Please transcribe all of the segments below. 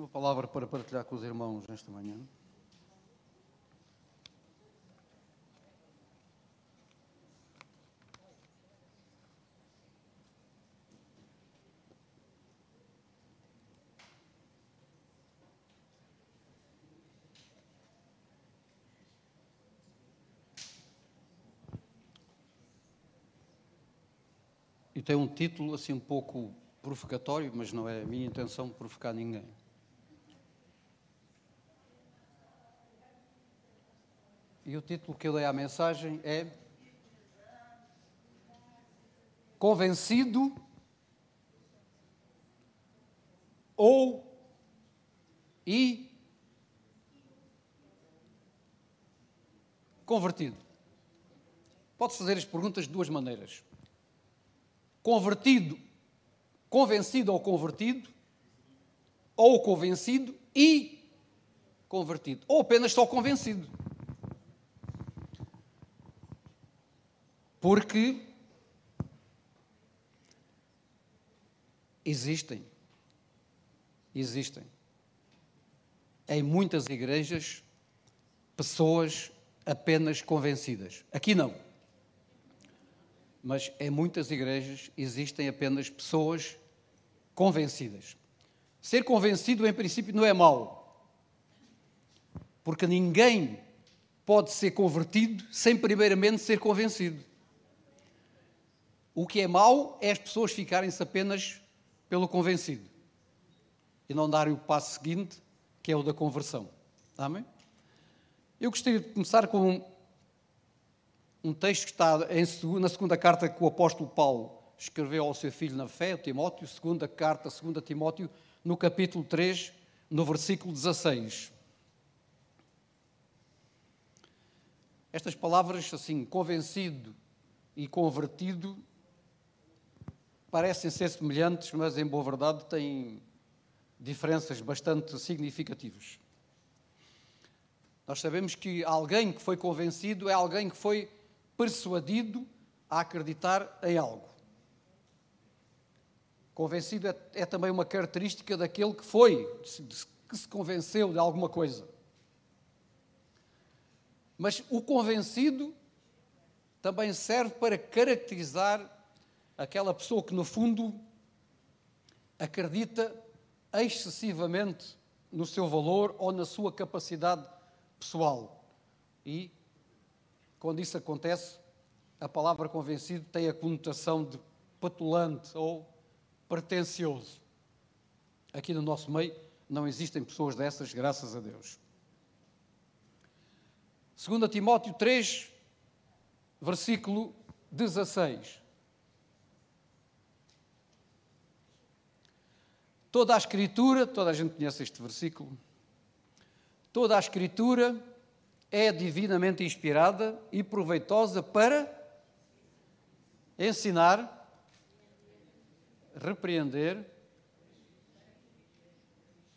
Uma palavra para partilhar com os irmãos nesta manhã. E tem um título assim um pouco provocatório, mas não é a minha intenção provocar ninguém. E o título que eu dei à mensagem é Convencido ou e convertido. Pode fazer as perguntas de duas maneiras. Convertido convencido ou convertido, ou convencido e convertido, ou apenas só convencido. Porque existem, existem em muitas igrejas pessoas apenas convencidas. Aqui não. Mas em muitas igrejas existem apenas pessoas convencidas. Ser convencido, em princípio, não é mau, porque ninguém pode ser convertido sem primeiramente ser convencido. O que é mau é as pessoas ficarem-se apenas pelo convencido e não darem o passo seguinte, que é o da conversão. Amém? Eu gostaria de começar com um, texto que está na segunda carta que o apóstolo Paulo escreveu ao seu filho na fé, Timóteo, segunda carta, segunda Timóteo, no capítulo 3, no versículo 16. Estas palavras, assim, convencido e convertido, parecem ser semelhantes, mas em boa verdade têm diferenças bastante significativas. Nós sabemos que alguém que foi convencido é alguém que foi persuadido a acreditar em algo. Convencido é, é também uma característica daquele que foi, que se convenceu de alguma coisa. Mas o convencido também serve para caracterizar aquela pessoa que, no fundo, acredita excessivamente no seu valor ou na sua capacidade pessoal. E, quando isso acontece, a palavra convencido tem a conotação de patulante ou pretencioso. Aqui no nosso meio não existem pessoas dessas, graças a Deus. 2 Timóteo 3, versículo 16. Toda a Escritura, toda a gente conhece este versículo, toda a Escritura é divinamente inspirada e proveitosa para ensinar, repreender,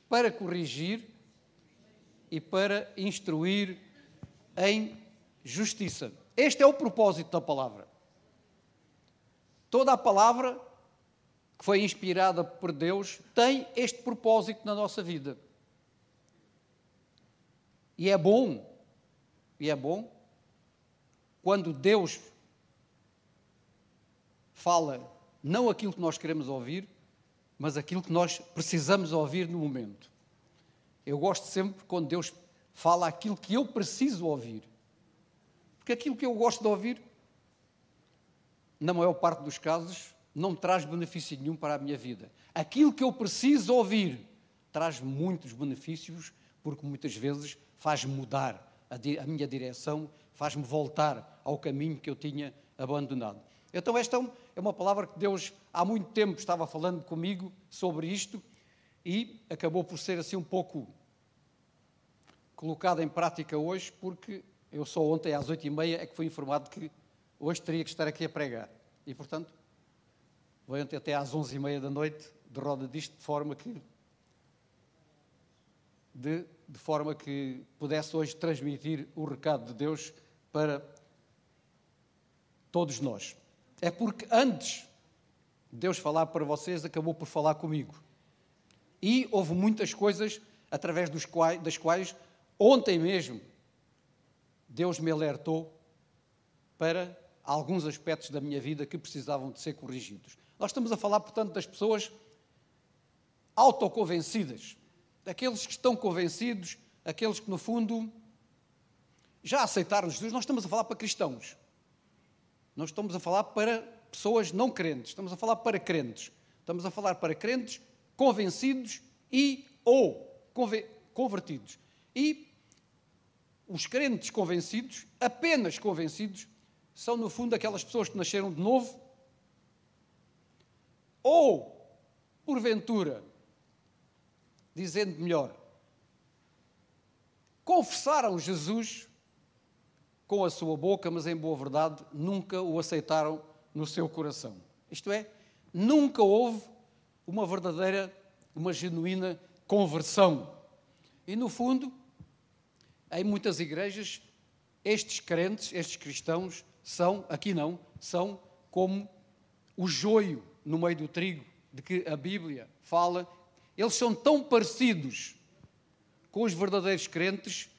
para corrigir e para instruir em justiça. Este é o propósito da palavra. Toda a palavra que foi inspirada por Deus tem este propósito na nossa vida. E é bom, e é bom, quando Deus fala não aquilo que nós queremos ouvir, mas aquilo que nós precisamos ouvir no momento. Eu gosto sempre quando Deus fala aquilo que eu preciso ouvir. Porque aquilo que eu gosto de ouvir, na maior parte dos casos, não traz benefício nenhum para a minha vida. Aquilo que eu preciso ouvir traz muitos benefícios, porque muitas vezes faz mudar a, a minha direção, faz-me voltar ao caminho que eu tinha abandonado. Então, esta é uma palavra que Deus há muito tempo estava falando comigo sobre isto e acabou por ser assim um pouco colocada em prática hoje, porque eu só ontem às oito e meia é que fui informado que hoje teria que estar aqui a pregar. E, portanto, vou ontem até às onze e meia da noite de roda disto, de forma que de, de forma que pudesse hoje transmitir o recado de Deus para todos nós é porque antes de Deus falar para vocês, acabou por falar comigo. E houve muitas coisas através quais, das quais, ontem mesmo, Deus me alertou para alguns aspectos da minha vida que precisavam de ser corrigidos. Nós estamos a falar, portanto, das pessoas autoconvencidas, daqueles que estão convencidos, aqueles que, no fundo, já aceitaram Jesus. Nós estamos a falar para cristãos. Não estamos a falar para pessoas não crentes, estamos a falar para crentes. Estamos a falar para crentes convencidos e ou convertidos. E os crentes convencidos, apenas convencidos, são no fundo aquelas pessoas que nasceram de novo ou, porventura, dizendo melhor, confessaram Jesus com a sua boca, mas em boa verdade nunca o aceitaram no seu coração. Isto é, nunca houve uma verdadeira, uma genuína conversão. E no fundo, em muitas igrejas, estes crentes, estes cristãos, são, aqui não, são como o joio no meio do trigo, de que a Bíblia fala. Eles são tão parecidos com os verdadeiros crentes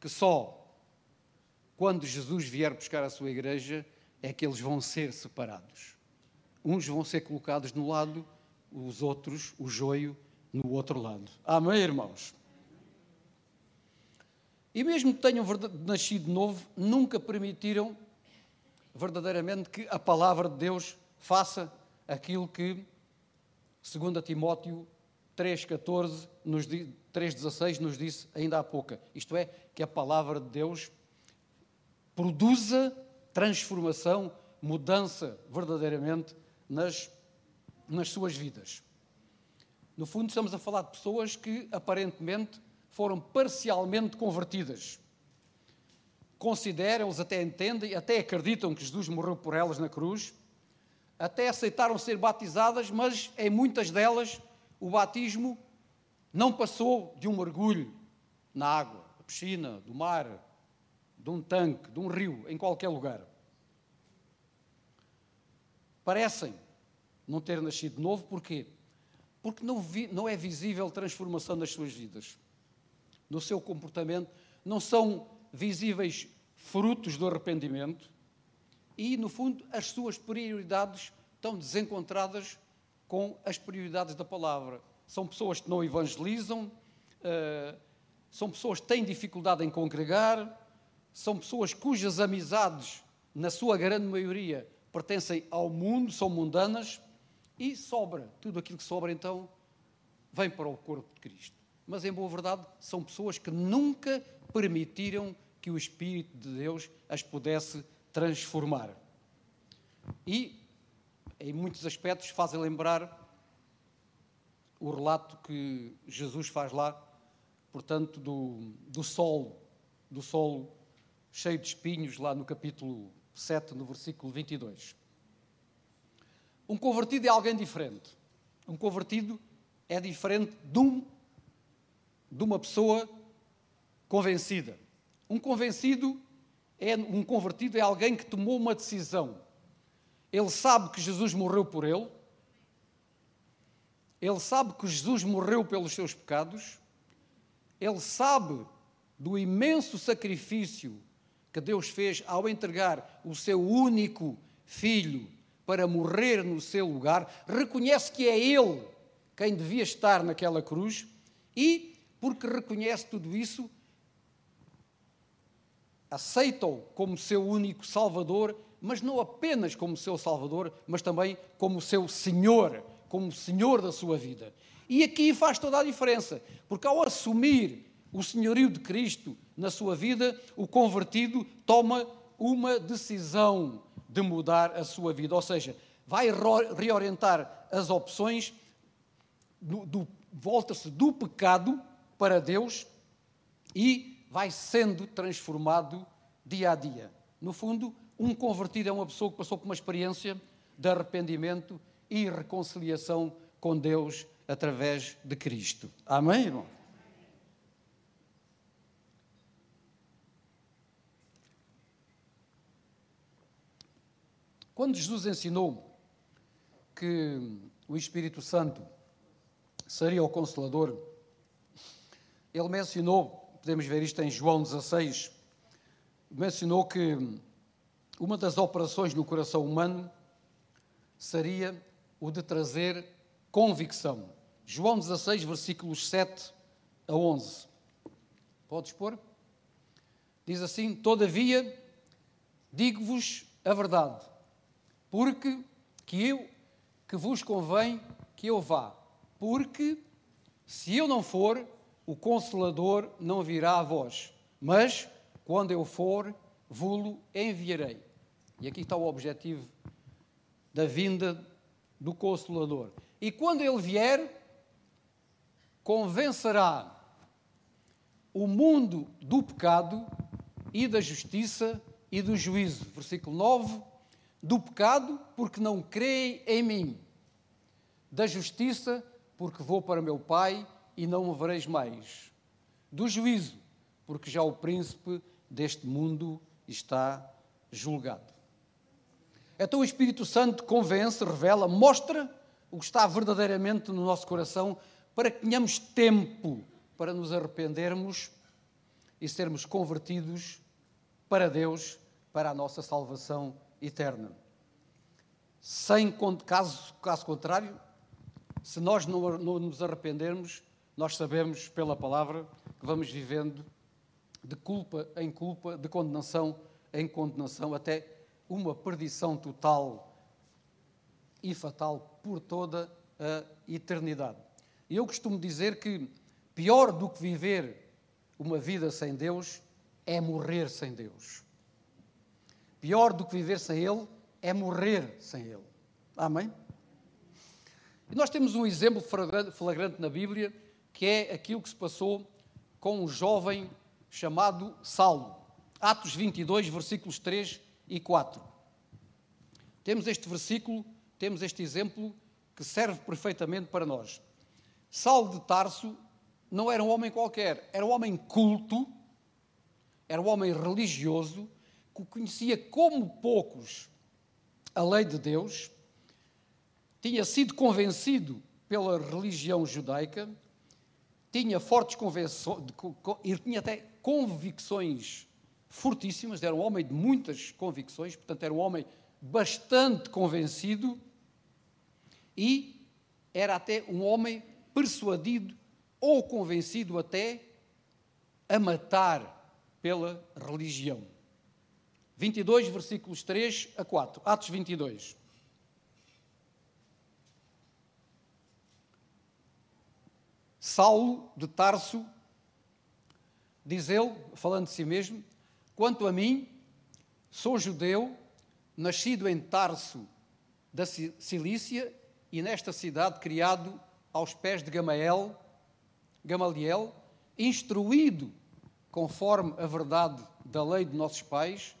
que só quando Jesus vier buscar a sua igreja é que eles vão ser separados. Uns vão ser colocados no lado, os outros, o joio, no outro lado. Amém, irmãos? E mesmo que tenham nascido de novo, nunca permitiram verdadeiramente que a palavra de Deus faça aquilo que, segundo Timóteo 3,14, 3,16 nos disse ainda há pouco. Isto é, que a palavra de Deus produza transformação, mudança verdadeiramente nas, nas suas vidas. No fundo, estamos a falar de pessoas que aparentemente foram parcialmente convertidas. Consideram, eles até entendem, até acreditam que Jesus morreu por elas na cruz, até aceitaram ser batizadas, mas em muitas delas o batismo não passou de um mergulho na água, da piscina, do mar, de um tanque, de um rio, em qualquer lugar. Parecem não ter nascido de novo, porquê? Porque não, vi, não é visível transformação nas suas vidas, no seu comportamento, não são visíveis frutos do arrependimento e, no fundo, as suas prioridades estão desencontradas com as prioridades da palavra. São pessoas que não evangelizam, uh, são pessoas que têm dificuldade em congregar, são pessoas cujas amizades, na sua grande maioria, pertencem ao mundo, são mundanas, e sobra. Tudo aquilo que sobra, então, vem para o corpo de Cristo. Mas, em boa verdade, são pessoas que nunca permitiram que o Espírito de Deus as pudesse transformar. E, em muitos aspectos, fazem lembrar o relato que Jesus faz lá, portanto, do, do sol, do sol cheio de espinhos, lá no capítulo 7, no versículo 22. Um convertido é alguém diferente. Um convertido é diferente de, um, de uma pessoa convencida. Um convencido é um convertido é alguém que tomou uma decisão. Ele sabe que Jesus morreu por ele. Ele sabe que Jesus morreu pelos seus pecados. Ele sabe do imenso sacrifício que Deus fez ao entregar o seu único filho para morrer no seu lugar, reconhece que é Ele quem devia estar naquela cruz e, porque reconhece tudo isso, aceita-o como seu único Salvador, mas não apenas como seu Salvador, mas também como seu Senhor, como Senhor da sua vida. E aqui faz toda a diferença, porque ao assumir o senhorio de Cristo na sua vida, o convertido toma uma decisão de mudar a sua vida, ou seja, vai reorientar as opções, volta-se do pecado para Deus e vai sendo transformado dia a dia. No fundo, um convertido é uma pessoa que passou por uma experiência de arrependimento e reconciliação com Deus através de Cristo. Amém, irmão? Quando Jesus ensinou que o Espírito Santo seria o Consolador, ele mencionou, podemos ver isto em João 16, mencionou que uma das operações no coração humano seria o de trazer convicção. João 16, versículos 7 a 11. Podes pôr? Diz assim: Todavia, digo-vos a verdade, porque que eu que vos convém que eu vá, porque se eu não for, o consolador não virá a vós, mas quando eu for, vou-lo enviarei. E aqui está o objetivo da vinda do consolador. E quando ele vier, convencerá o mundo do pecado e da justiça e do juízo. Versículo 9: do pecado, porque não creem em mim, da justiça, porque vou para meu Pai e não me vereis mais, do juízo, porque já o príncipe deste mundo está julgado. Então o Espírito Santo convence, revela, mostra o que está verdadeiramente no nosso coração para que tenhamos tempo para nos arrependermos e sermos convertidos para Deus, para a nossa salvação eterna. Sem caso, caso contrário, se nós não, não nos arrependermos, nós sabemos pela palavra que vamos vivendo de culpa em culpa, de condenação em condenação, até uma perdição total e fatal por toda a eternidade. E eu costumo dizer que pior do que viver uma vida sem Deus é morrer sem Deus. Pior do que viver sem Ele é morrer sem Ele. Amém? E nós temos um exemplo flagrante na Bíblia, que é aquilo que se passou com um jovem chamado Saulo. Atos 22, versículos 3 e 4. Temos este versículo, temos este exemplo que serve perfeitamente para nós. Saulo de Tarso não era um homem qualquer, era um homem culto, era um homem religioso, que conhecia como poucos a lei de Deus, tinha sido convencido pela religião judaica, tinha fortes convicções, e tinha até convicções fortíssimas, era um homem de muitas convicções, portanto, era um homem bastante convencido e era até um homem persuadido ou convencido até a matar pela religião. 22, versículos 3 a 4. Atos 22. Saulo de Tarso, diz ele, falando de si mesmo, quanto a mim, sou judeu, nascido em Tarso da Cilícia e nesta cidade criado aos pés de Gamaliel, Gamaliel, instruído conforme a verdade da lei de nossos pais,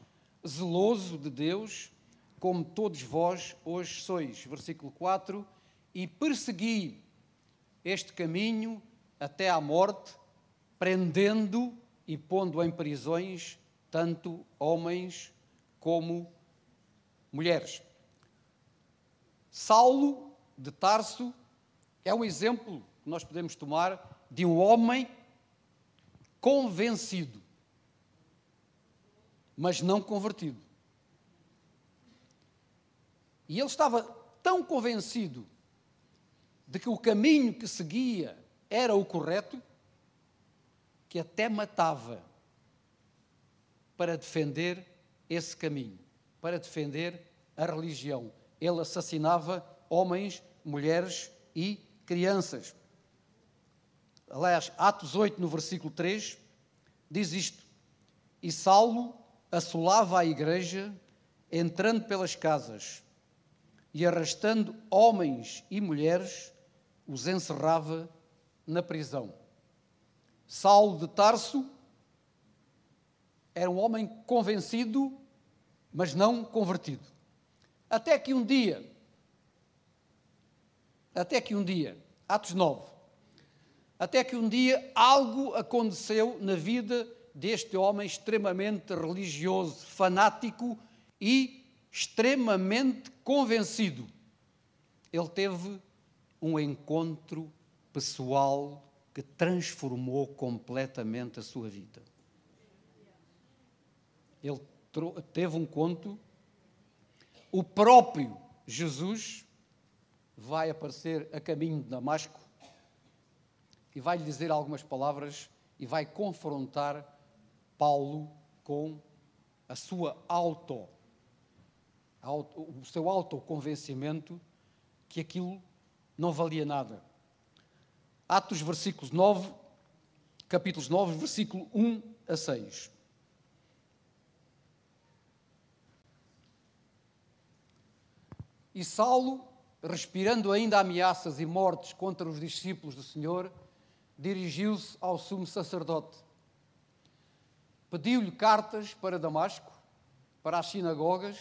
zeloso de Deus, como todos vós hoje sois. Versículo 4: E persegui este caminho até à morte, prendendo e pondo em prisões tanto homens como mulheres. Saulo de Tarso é um exemplo que nós podemos tomar de um homem convencido mas não convertido. E ele estava tão convencido de que o caminho que seguia era o correto, que até matava para defender esse caminho, para defender a religião. Ele assassinava homens, mulheres e crianças. Aliás, Atos 8, no versículo 3, diz isto: E Saulo assolava a igreja, entrando pelas casas e arrastando homens e mulheres, os encerrava na prisão. Saulo de Tarso era um homem convencido, mas não convertido. Até que um dia, até que um dia, Atos 9, até que um dia algo aconteceu na vida deste homem extremamente religioso, fanático e extremamente convencido. Ele teve um encontro pessoal que transformou completamente a sua vida. Ele teve um conto, o próprio Jesus vai aparecer a caminho de Damasco e vai lhe dizer algumas palavras e vai confrontar Paulo com a sua auto, auto o seu autoconvencimento que aquilo não valia nada. Atos, versículos 9, capítulos 9, versículo 1 a 6. E Saulo, respirando ainda ameaças e mortes contra os discípulos do Senhor, dirigiu-se ao sumo sacerdote. Pediu-lhe cartas para Damasco, para as sinagogas,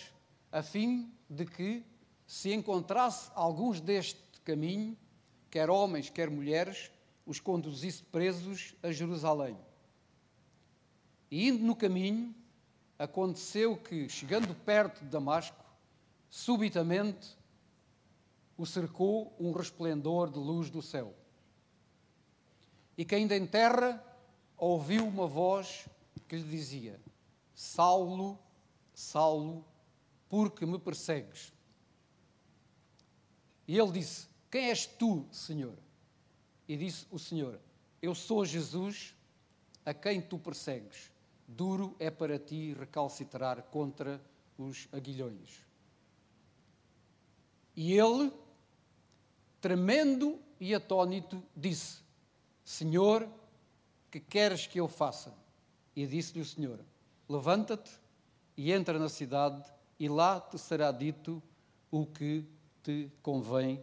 a fim de que, se encontrasse alguns deste caminho, quer homens, quer mulheres, os conduzisse presos a Jerusalém. E indo no caminho, aconteceu que, chegando perto de Damasco, subitamente o cercou um resplendor de luz do céu. E caindo em terra, ouviu uma voz que lhe dizia: Saulo, Saulo, por que me persegues? E ele disse: Quem és tu, Senhor? E disse o Senhor: Eu sou Jesus a quem tu persegues. Duro é para ti recalcitrar contra os aguilhões. E ele, tremendo e atônito, disse: Senhor, que queres que eu faça? E disse-lhe o Senhor: Levanta-te e entra na cidade, e lá te será dito o que te convém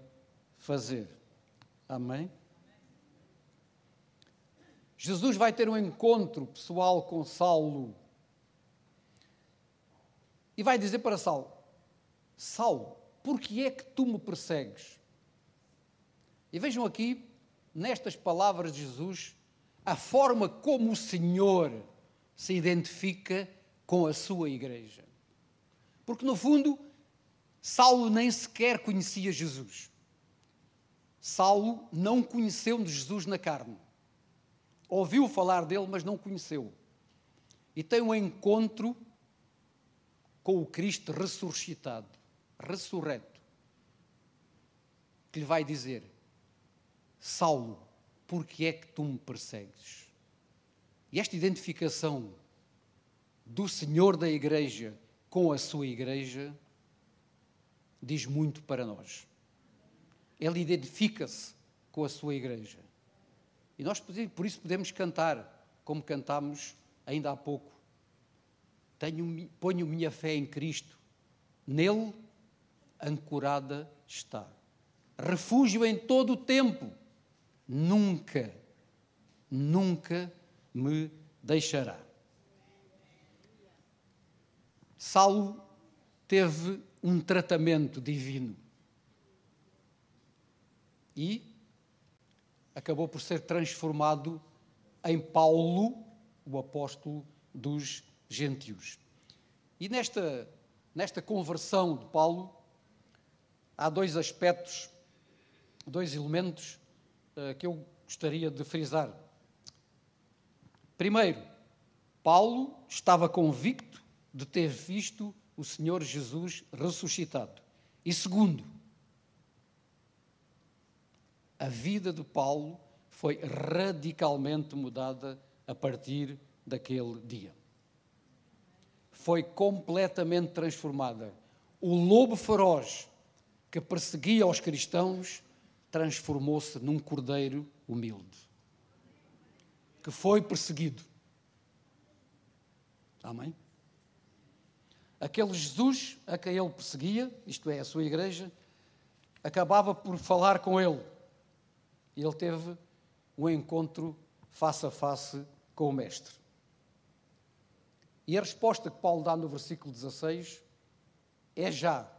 fazer. Amém? Jesus vai ter um encontro pessoal com Saulo e vai dizer para Saulo: Saulo, por que é que tu me persegues? E vejam aqui, nestas palavras de Jesus, a forma como o Senhor se identifica com a sua igreja. Porque, no fundo, Saulo nem sequer conhecia Jesus. Saulo não conheceu Jesus na carne. Ouviu falar dele, mas não conheceu. E tem um encontro com o Cristo ressuscitado ressurreto, que lhe vai dizer: Saulo, por que é que tu me persegues? E esta identificação do Senhor da Igreja com a sua Igreja diz muito para nós. Ele identifica-se com a sua Igreja. E nós, por isso, podemos cantar, como cantámos ainda há pouco. Tenho, ponho minha fé em Cristo. Nele ancorada está. Refúgio em todo o tempo. Nunca, nunca me deixará. Saulo teve um tratamento divino e acabou por ser transformado em Paulo, o apóstolo dos gentios. E nesta, nesta conversão de Paulo, há dois aspectos, dois elementos uh, que eu gostaria de frisar. Primeiro, Paulo estava convicto de ter visto o Senhor Jesus ressuscitado. E segundo, a vida de Paulo foi radicalmente mudada a partir daquele dia. Foi completamente transformada. O lobo feroz que perseguia os cristãos, transformou-se num cordeiro humilde, que foi perseguido. Amém? Aquele Jesus a quem ele perseguia, isto é, a sua igreja, acabava por falar com ele. E ele teve um encontro face a face com o Mestre. E a resposta que Paulo dá no versículo 16 é já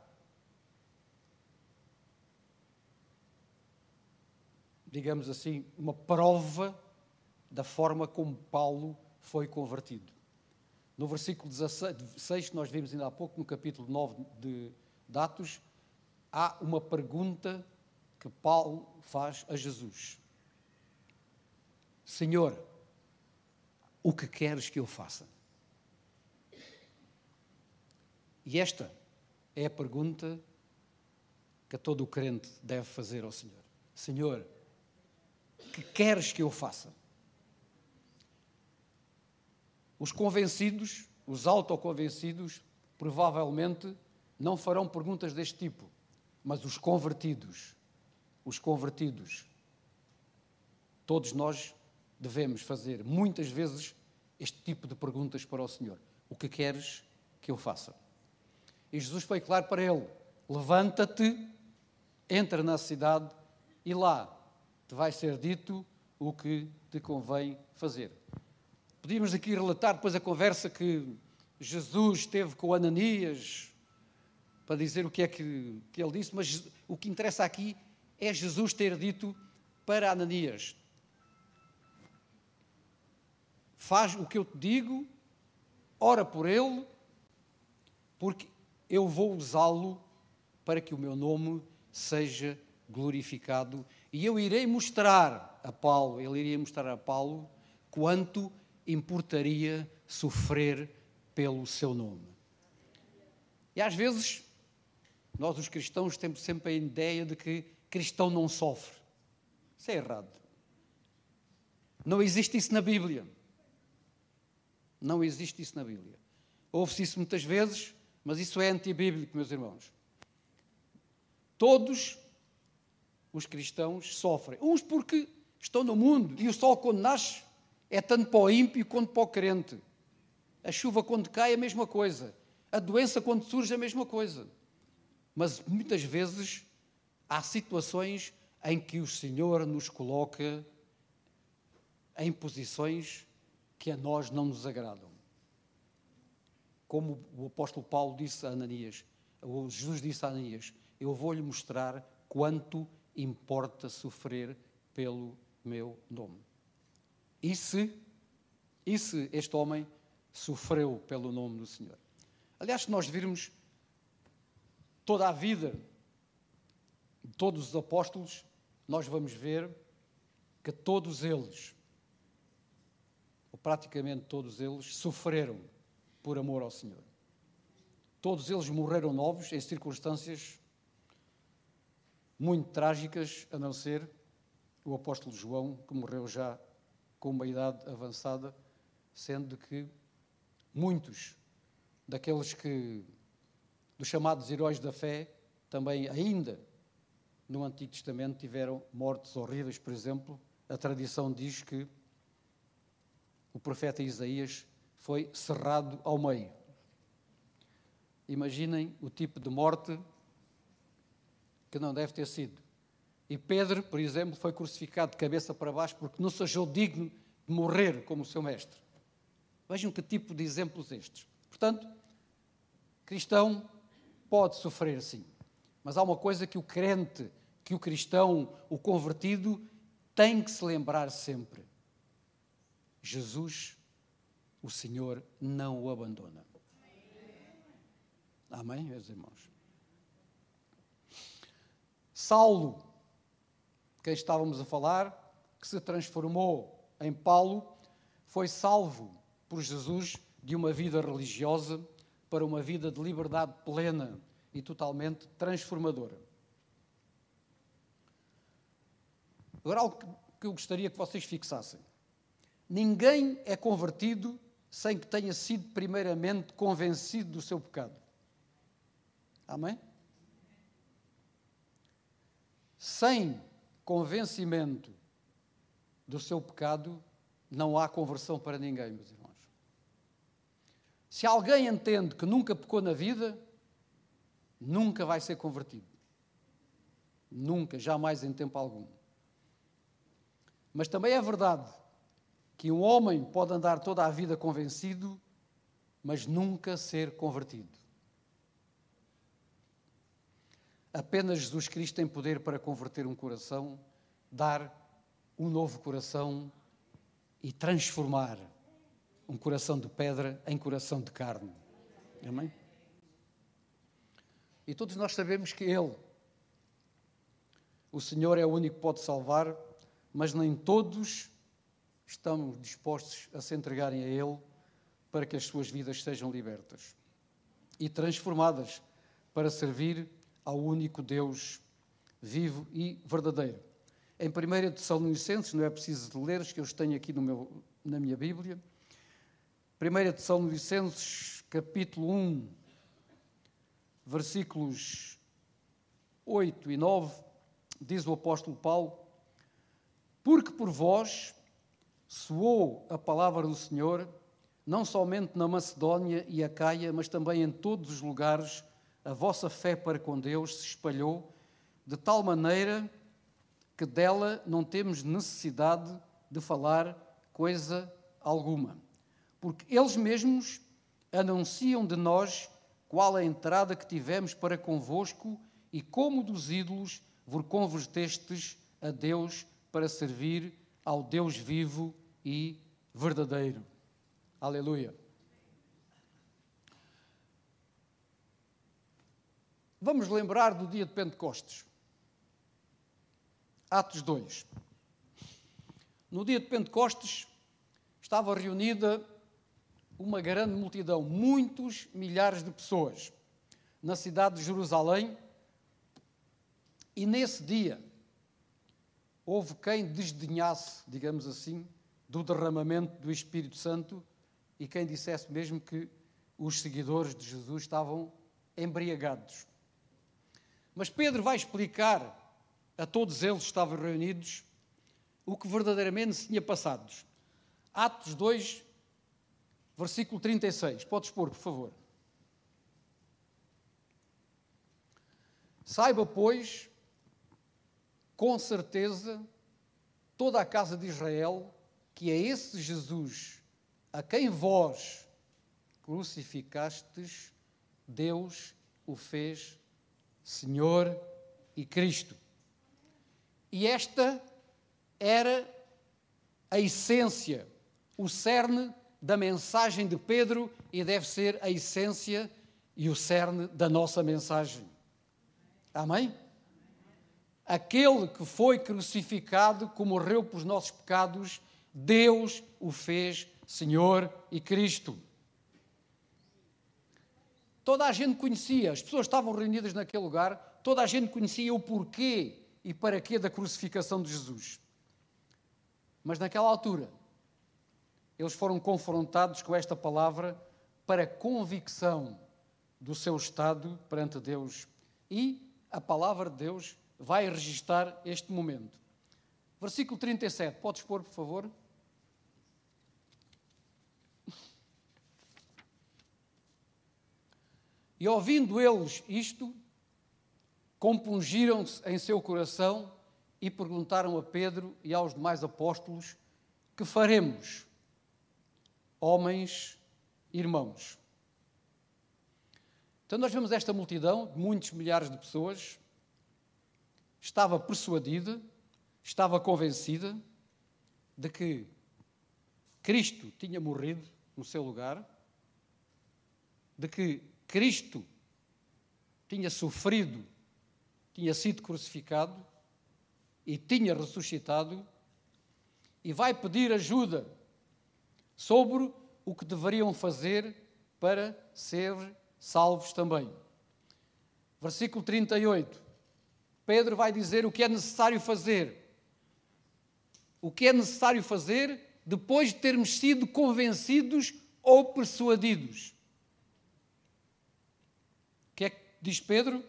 digamos assim, uma prova da forma como Paulo foi convertido. No versículo 16, que nós vimos ainda há pouco, no capítulo 9 de Datos, há uma pergunta que Paulo faz a Jesus. Senhor, o que queres que eu faça? E esta é a pergunta que todo o crente deve fazer ao Senhor: Senhor, que queres que eu faça? Os convencidos, os autoconvencidos, provavelmente não farão perguntas deste tipo, mas os convertidos, os convertidos, todos nós devemos fazer muitas vezes este tipo de perguntas para o Senhor: O que queres que eu faça? E Jesus foi claro para ele: Levanta-te, entra na cidade e lá te vai ser dito o que te convém fazer. Podíamos aqui relatar depois a conversa que Jesus teve com Ananias para dizer o que é que, que ele disse, mas o que interessa aqui é Jesus ter dito para Ananias: Faz o que eu te digo, ora por ele, porque eu vou usá-lo para que o meu nome seja glorificado. E eu irei mostrar a Paulo, ele iria mostrar a Paulo quanto importaria sofrer pelo seu nome. E às vezes, nós os cristãos temos sempre a ideia de que cristão não sofre. Isso é errado. Não existe isso na Bíblia. Não existe isso na Bíblia. Ouve-se isso muitas vezes, mas isso é antibíblico, meus irmãos. Todos os cristãos sofrem. Uns porque estão no mundo e o sol, quando nasce, é tanto para o ímpio quanto para o crente. A chuva, quando cai, é a mesma coisa. A doença, quando surge, é a mesma coisa. Mas muitas vezes há situações em que o Senhor nos coloca em posições que a nós não nos agradam como o apóstolo Paulo disse a Ananias, ou Jesus disse a Ananias, eu vou-lhe mostrar quanto importa sofrer pelo meu nome. E se, e se este homem sofreu pelo nome do Senhor? Aliás, se nós virmos toda a vida todos os apóstolos, nós vamos ver que todos eles, ou praticamente todos eles, sofreram por amor ao Senhor. Todos eles morreram novos, em circunstâncias muito trágicas, a não ser o apóstolo João, que morreu já com uma idade avançada, sendo que muitos daqueles que, dos chamados heróis da fé, também ainda no Antigo Testamento tiveram mortes horríveis. Por exemplo, a tradição diz que o profeta Isaías foi cerrado ao meio. Imaginem o tipo de morte que não deve ter sido. E Pedro, por exemplo, foi crucificado de cabeça para baixo porque não se achou digno de morrer como o seu mestre. Vejam que tipo de exemplos estes. Portanto, cristão pode sofrer sim, mas há uma coisa que o crente, que o cristão, o convertido, tem que se lembrar sempre: Jesus o Senhor não o abandona. Amém, meus irmãos? Saulo, quem estávamos a falar, que se transformou em Paulo, foi salvo por Jesus de uma vida religiosa para uma vida de liberdade plena e totalmente transformadora. Agora, algo que eu gostaria que vocês fixassem: ninguém é convertido sem que tenha sido primeiramente convencido do seu pecado. Amém? Sem convencimento do seu pecado, não há conversão para ninguém, meus irmãos. Se alguém entende que nunca pecou na vida, nunca vai ser convertido. Nunca, jamais em tempo algum. Mas também é verdade que um homem pode andar toda a vida convencido, mas nunca ser convertido. Apenas Jesus Cristo tem poder para converter um coração, dar um novo coração e transformar um coração de pedra em coração de carne. Amém? E todos nós sabemos que Ele, o Senhor, é o único que pode salvar, mas nem todos estão dispostos a se entregarem a Ele para que as suas vidas sejam libertas e transformadas para servir ao único Deus vivo e verdadeiro. Em 1 Tessalonicenses, não é preciso de ler, que eu os tenho aqui meu, na minha Bíblia. 1 Tessalonicenses, capítulo 1, versículos 8 e 9, diz o apóstolo Paulo: Porque por vós soou a palavra do Senhor, não somente na Macedónia e a Caia, mas também em todos os lugares, a vossa fé para com Deus se espalhou, de tal maneira que dela não temos necessidade de falar coisa alguma. Porque eles mesmos anunciam de nós qual a entrada que tivemos para convosco e como dos ídolos vos convertestes a Deus para servir ao Deus vivo e verdadeiro. Aleluia. Vamos lembrar do dia de Pentecostes. Atos 2. No dia de Pentecostes estava reunida uma grande multidão, muitos milhares de pessoas, na cidade de Jerusalém. E nesse dia houve quem desdenhasse, digamos assim, do derramamento do Espírito Santo e quem dissesse mesmo que os seguidores de Jesus estavam embriagados. Mas Pedro vai explicar a todos eles estavam reunidos o que verdadeiramente se tinha passado. Atos 2, versículo 36. Podes pôr, por favor. Saiba, pois, com certeza, toda a casa de Israel, que é esse Jesus a quem vós crucificastes, Deus o fez Senhor e Cristo. E esta era a essência, o cerne da mensagem de Pedro e deve ser a essência e o cerne da nossa mensagem. Amém? Aquele que foi crucificado, que morreu por nossos pecados, Deus o fez Senhor e Cristo. Toda a gente conhecia, as pessoas estavam reunidas naquele lugar, toda a gente conhecia o porquê e para quê da crucificação de Jesus. Mas naquela altura, eles foram confrontados com esta palavra para convicção do seu estado perante Deus. E a palavra de Deus vai registar este momento. Versículo 37, podes pôr, por favor? E ouvindo eles isto, compungiram-se em seu coração e perguntaram a Pedro e aos demais apóstolos: Que faremos, homens, irmãos? Então, nós vemos esta multidão de muitos milhares de pessoas, estava persuadida, estava convencida de que Cristo tinha morrido no seu lugar, de que Cristo tinha sofrido tinha sido crucificado e tinha ressuscitado e vai pedir ajuda sobre o que deveriam fazer para ser salvos também. Versículo 38. Pedro vai dizer o que é necessário fazer. O que é necessário fazer depois de termos sido convencidos ou persuadidos. O que é que diz Pedro?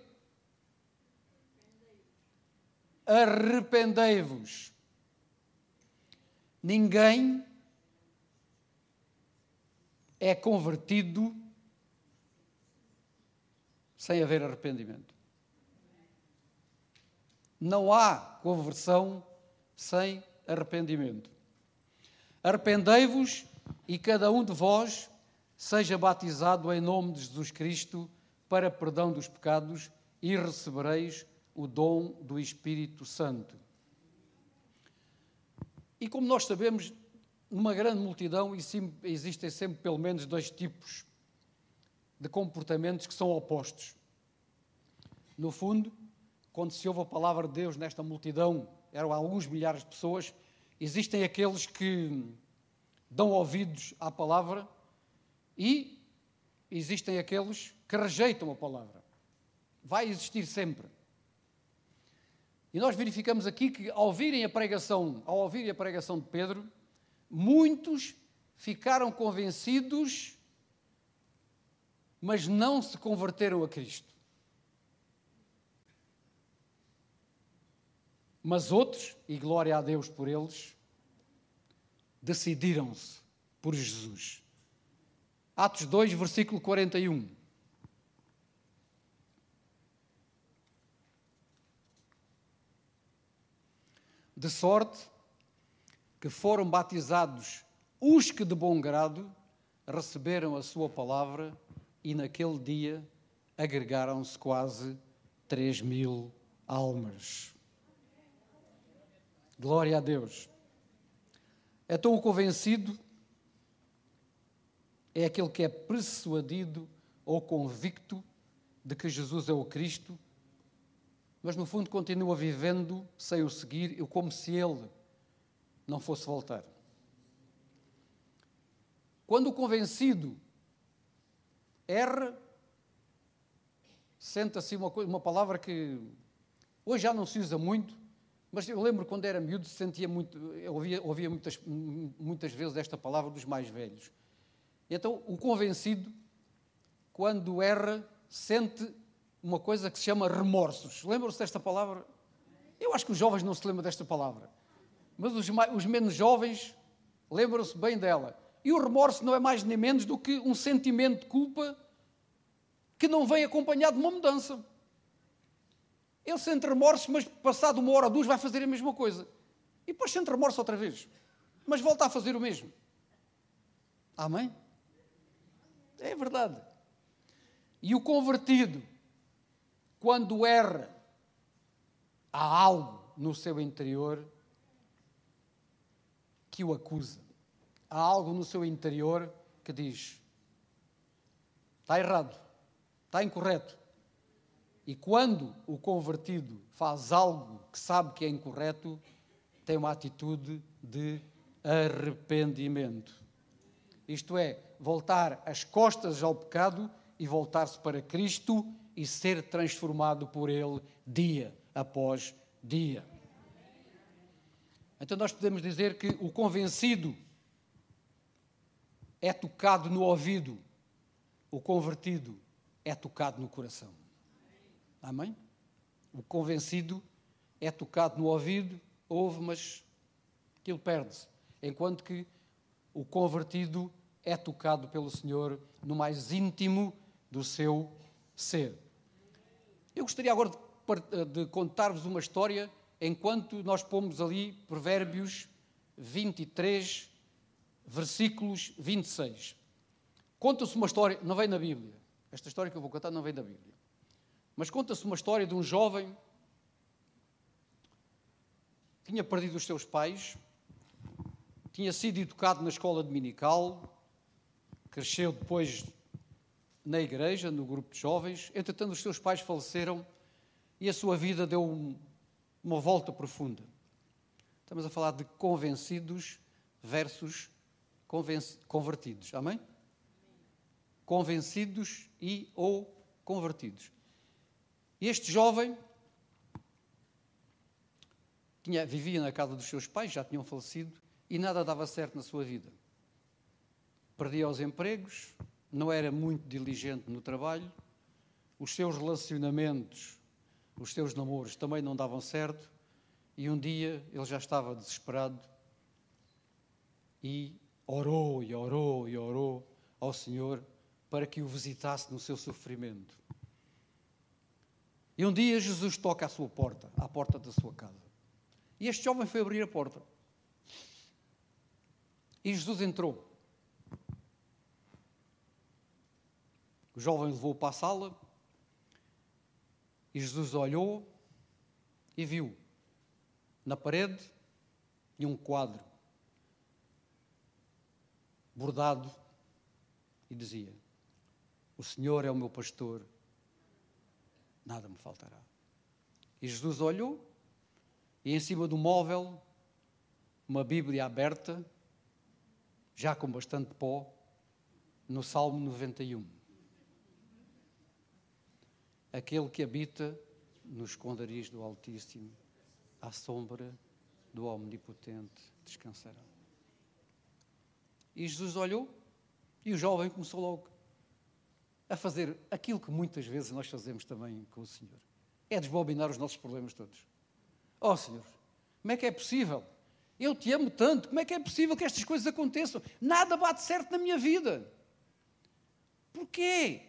arrependei-vos. Ninguém é convertido sem haver arrependimento. Não há conversão sem arrependimento. Arrependei-vos e cada um de vós seja batizado em nome de Jesus Cristo para perdão dos pecados e recebereis o dom do Espírito Santo. E como nós sabemos, numa grande multidão existem sempre pelo menos dois tipos de comportamentos que são opostos. No fundo, quando se ouve a palavra de Deus nesta multidão, eram alguns milhares de pessoas, existem aqueles que dão ouvidos à palavra e existem aqueles que rejeitam a palavra. Vai existir sempre. E nós verificamos aqui que ao ouvirem a pregação, ao ouvirem a pregação de Pedro, muitos ficaram convencidos, mas não se converteram a Cristo. Mas outros, e glória a Deus por eles, decidiram-se por Jesus. Atos 2, versículo 41. De sorte que foram batizados os que de bom grado receberam a sua palavra e naquele dia agregaram-se quase três mil almas. Glória a Deus. Então o convencido é aquele que é persuadido ou convicto de que Jesus é o Cristo, mas no fundo continua vivendo sem o seguir, como se ele não fosse voltar. Quando o convencido erra, senta-se uma, uma palavra que hoje já não se usa muito, mas eu lembro quando era miúdo, sentia muito, eu ouvia, ouvia muitas, muitas vezes esta palavra dos mais velhos. Então, o convencido, quando erra, sente uma coisa que se chama remorsos. Lembram-se desta palavra? Eu acho que os jovens não se lembram desta palavra, mas os, os menos jovens lembram-se bem dela. E o remorso não é mais nem menos do que um sentimento de culpa que não vem acompanhado de uma mudança. Ele sente remorso, mas passado uma hora ou duas vai fazer a mesma coisa. E depois sente remorso outra vez. Mas volta a fazer o mesmo. Amém? É verdade. E o convertido, quando erra, há algo no seu interior que o acusa. Há algo no seu interior que diz: está errado, está incorreto. E quando o convertido faz algo que sabe que é incorreto, tem uma atitude de arrependimento. Isto é, voltar as costas ao pecado e voltar-se para Cristo e ser transformado por Ele dia após dia. Então nós podemos dizer que o convencido é tocado no ouvido, o convertido é tocado no coração. Amém? O convencido é tocado no ouvido, ouve, mas aquilo perde-se. Enquanto que o convertido é tocado pelo Senhor no mais íntimo do seu ser. Eu gostaria agora de, de contar-vos uma história enquanto nós pomos ali Provérbios 23, versículos 26. Conta-se uma história, não vem na Bíblia. Esta história que eu vou contar não vem da Bíblia. Mas conta-se uma história de um jovem que tinha perdido os seus pais, tinha sido educado na escola dominical, cresceu depois na igreja, no grupo de jovens. Entretanto, os seus pais faleceram e a sua vida deu uma volta profunda. Estamos a falar de convencidos versus convertidos. Amém? Convencidos e ou convertidos. Este jovem tinha, vivia na casa dos seus pais, já tinham falecido, e nada dava certo na sua vida. Perdia os empregos, não era muito diligente no trabalho, os seus relacionamentos, os seus namoros também não davam certo, e um dia ele já estava desesperado e orou e orou e orou ao Senhor para que o visitasse no seu sofrimento. E um dia Jesus toca à sua porta, à porta da sua casa. E este jovem foi abrir a porta. E Jesus entrou. O jovem levou-o para a sala. E Jesus olhou e viu na parede e um quadro bordado e dizia: O Senhor é o meu pastor nada me faltará. E Jesus olhou e em cima do móvel uma Bíblia aberta, já com bastante pó, no Salmo 91. Aquele que habita nos esconderijos do Altíssimo, à sombra do Omnipotente descansará. E Jesus olhou e o jovem começou logo a fazer aquilo que muitas vezes nós fazemos também com o Senhor. É desbobinar os nossos problemas todos. Oh Senhor, como é que é possível? Eu te amo tanto, como é que é possível que estas coisas aconteçam? Nada bate certo na minha vida. Porquê?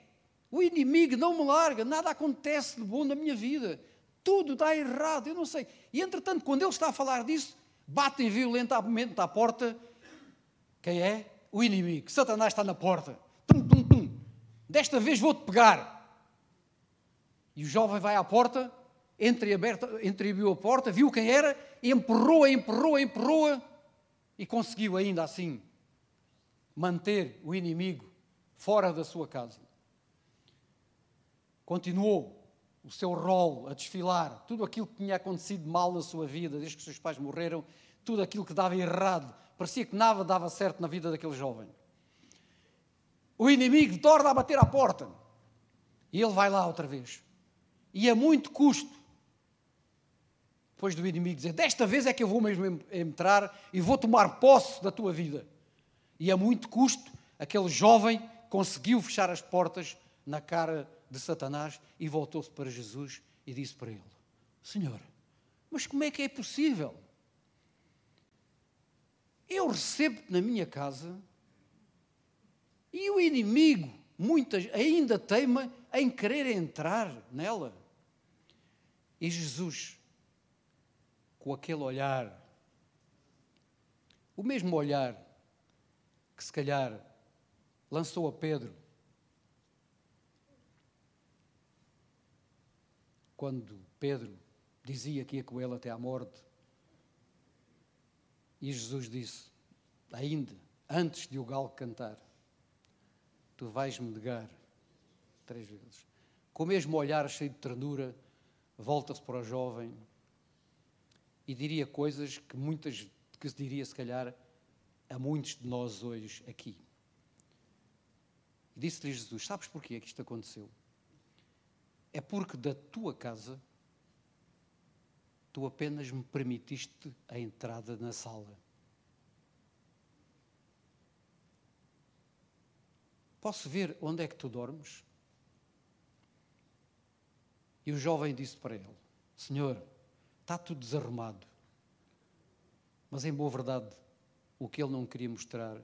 O inimigo não me larga, nada acontece de bom na minha vida. Tudo dá errado, eu não sei. E entretanto, quando ele está a falar disso, batem violentamente à porta. Quem é? O inimigo. Satanás está na porta. Tum, tum, tum. Desta vez vou-te pegar. E o jovem vai à porta, entreabriu a porta, viu quem era, empurrou-a, empurrou-a, empurrou-a e conseguiu ainda assim manter o inimigo fora da sua casa. Continuou o seu rol a desfilar, tudo aquilo que tinha acontecido mal na sua vida, desde que os seus pais morreram, tudo aquilo que dava errado, parecia que nada dava certo na vida daquele jovem. O inimigo torna a bater à porta e ele vai lá outra vez. E a muito custo, depois do inimigo dizer: Desta vez é que eu vou mesmo entrar e vou tomar posse da tua vida. E a muito custo, aquele jovem conseguiu fechar as portas na cara de Satanás e voltou-se para Jesus e disse para ele: Senhor, mas como é que é possível? Eu recebo-te na minha casa e o inimigo muitas ainda teima em querer entrar nela. E Jesus, com aquele olhar, o mesmo olhar que se calhar lançou a Pedro quando Pedro dizia que ia com ele até à morte. E Jesus disse, ainda antes de o galo cantar, tu vais-me negar três vezes. Com o mesmo olhar cheio de ternura, volta-se para o jovem e diria coisas que muitas que se diria se calhar a muitos de nós hoje aqui. E disse-lhe Jesus: Sabes porquê é que isto aconteceu? É porque da tua casa tu apenas me permitiste a entrada na sala. Posso ver onde é que tu dormes? E o jovem disse para ele: Senhor, está tudo desarrumado. Mas em boa verdade, o que ele não queria mostrar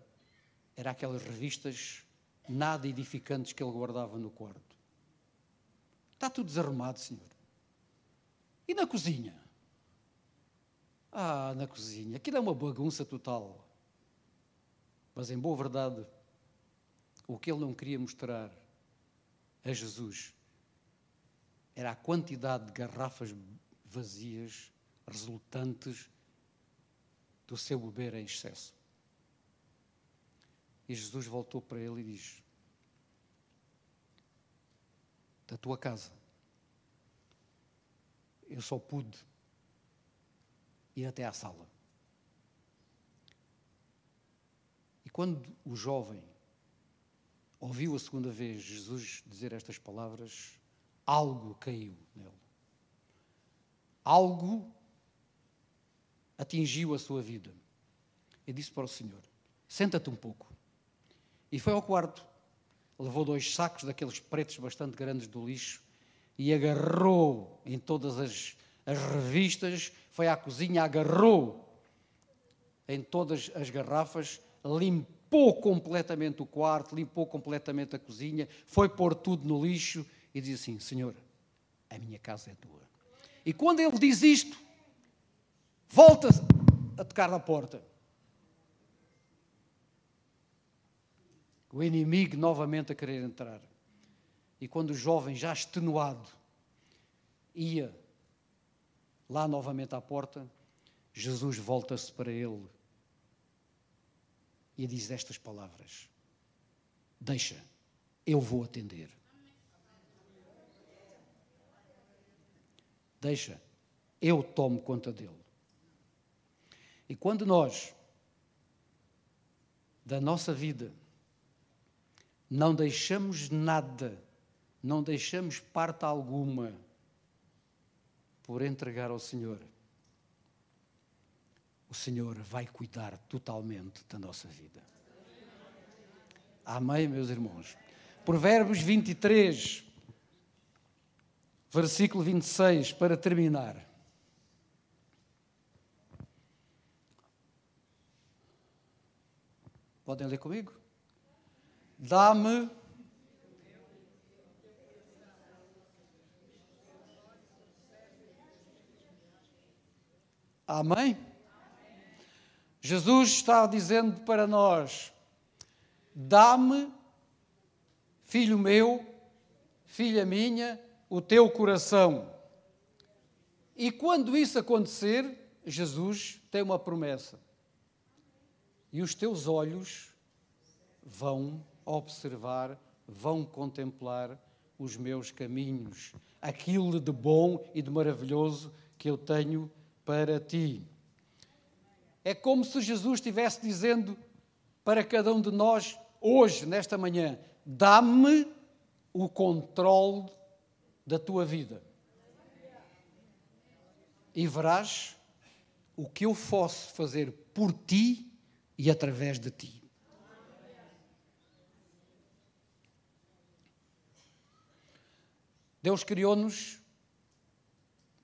era aquelas revistas nada edificantes que ele guardava no quarto. Está tudo desarrumado, senhor. E na cozinha? Ah, na cozinha. Aquilo é uma bagunça total. Mas, em boa verdade, o que ele não queria mostrar a Jesus era a quantidade de garrafas vazias resultantes do seu beber em excesso. E Jesus voltou para ele e diz: da tua casa. Eu só pude ir até à sala. E quando o jovem ouviu a segunda vez Jesus dizer estas palavras, algo caiu nele. Algo atingiu a sua vida. E disse para o Senhor: Senta-te um pouco. E foi ao quarto levou dois sacos daqueles pretos bastante grandes do lixo e agarrou em todas as, as revistas, foi à cozinha, agarrou em todas as garrafas, limpou completamente o quarto, limpou completamente a cozinha, foi pôr tudo no lixo e disse assim: Senhor, a minha casa é tua. E quando ele diz isto, volta a tocar na porta. O inimigo novamente a querer entrar. E quando o jovem, já extenuado, ia lá novamente à porta, Jesus volta-se para ele e diz estas palavras: Deixa, eu vou atender. Deixa, eu tomo conta dele. E quando nós, da nossa vida, não deixamos nada, não deixamos parte alguma por entregar ao Senhor, o Senhor vai cuidar totalmente da nossa vida. Amém, meus irmãos? Provérbios 23, versículo 26, para terminar. Podem ler comigo? Dá-me. Amém? Jesus está dizendo para nós: dá-me, filho meu, filha minha, o teu coração. E quando isso acontecer, Jesus tem uma promessa e os teus olhos vão observar, vão contemplar os meus caminhos, aquilo de bom e de maravilhoso que eu tenho para ti. É como se Jesus estivesse dizendo para cada um de nós, hoje, nesta manhã: dá-me o controle da tua vida. E verás o que eu posso fazer por ti e através de ti. Deus criou-nos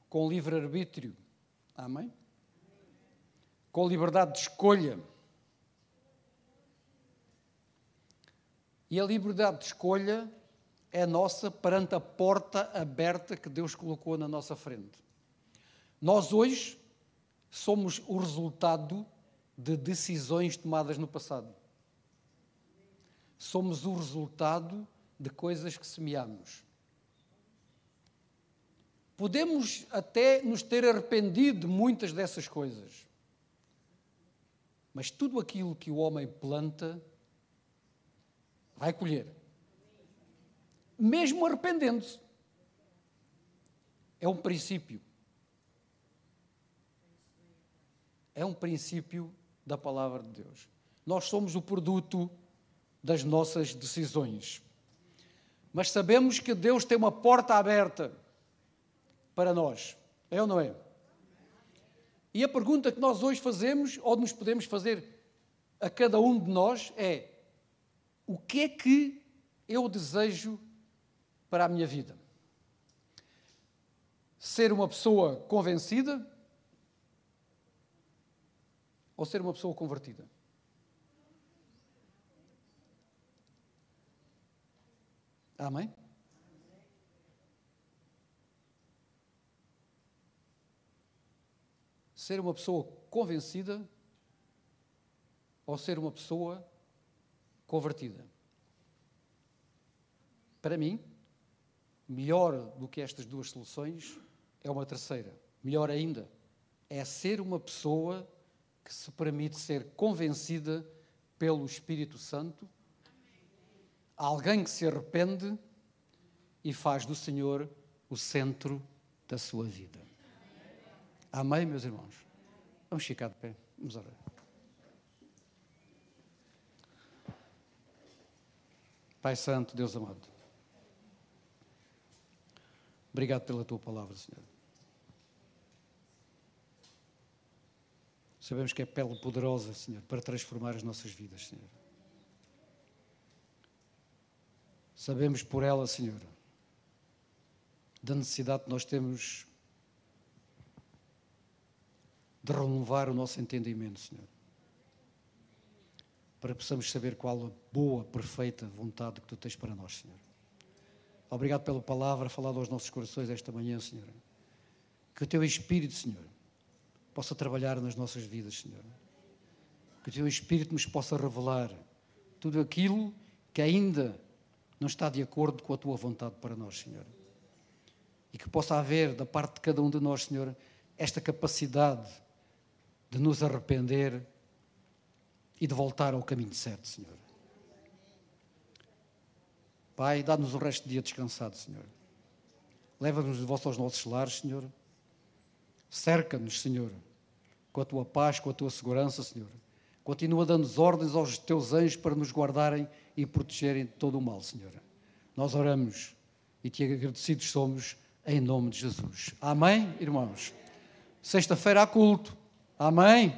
com livre-arbítrio. Amém? Com liberdade de escolha. E a liberdade de escolha é nossa perante a porta aberta que Deus colocou na nossa frente. Nós hoje somos o resultado de decisões tomadas no passado. Somos o resultado de coisas que semeamos. Podemos até nos ter arrependido de muitas dessas coisas. Mas tudo aquilo que o homem planta, vai colher. Mesmo arrependendo-se. É um princípio. É um princípio da palavra de Deus. Nós somos o produto das nossas decisões. Mas sabemos que Deus tem uma porta aberta para nós. É ou não é? E a pergunta que nós hoje fazemos, ou nos podemos fazer a cada um de nós, é: o que é que eu desejo para a minha vida? Ser uma pessoa convencida ou ser uma pessoa convertida? Amém? Ser uma pessoa convencida ou ser uma pessoa convertida? Para mim, melhor do que estas duas soluções é uma terceira. Melhor ainda, é ser uma pessoa que se permite ser convencida pelo Espírito Santo, alguém que se arrepende e faz do Senhor o centro da sua vida. Amém, meus irmãos? Vamos ficar de pé, vamos orar. Pai Santo, Deus amado, obrigado pela tua palavra, Senhor. Sabemos que é pele poderosa, Senhor, para transformar as nossas vidas, Senhor. Sabemos por ela, Senhor, da necessidade que nós temos de renovar o nosso entendimento, Senhor. Para que possamos saber qual a boa, perfeita vontade que Tu tens para nós, Senhor. Obrigado pela palavra falada aos nossos corações esta manhã, Senhor. Que o Teu Espírito, Senhor, possa trabalhar nas nossas vidas, Senhor. Que o Teu Espírito nos possa revelar tudo aquilo que ainda não está de acordo com a Tua vontade para nós, Senhor. E que possa haver, da parte de cada um de nós, Senhor, esta capacidade de nos arrepender e de voltar ao caminho certo, Senhor. Pai, dá-nos o resto do dia descansado, Senhor. Leva-nos de volta aos nossos lares, Senhor. Cerca-nos, Senhor, com a tua paz, com a tua segurança, Senhor. Continua dando ordens aos teus anjos para nos guardarem e protegerem de todo o mal, Senhor. Nós oramos e te agradecidos somos em nome de Jesus. Amém, irmãos? Sexta-feira há culto. Amém?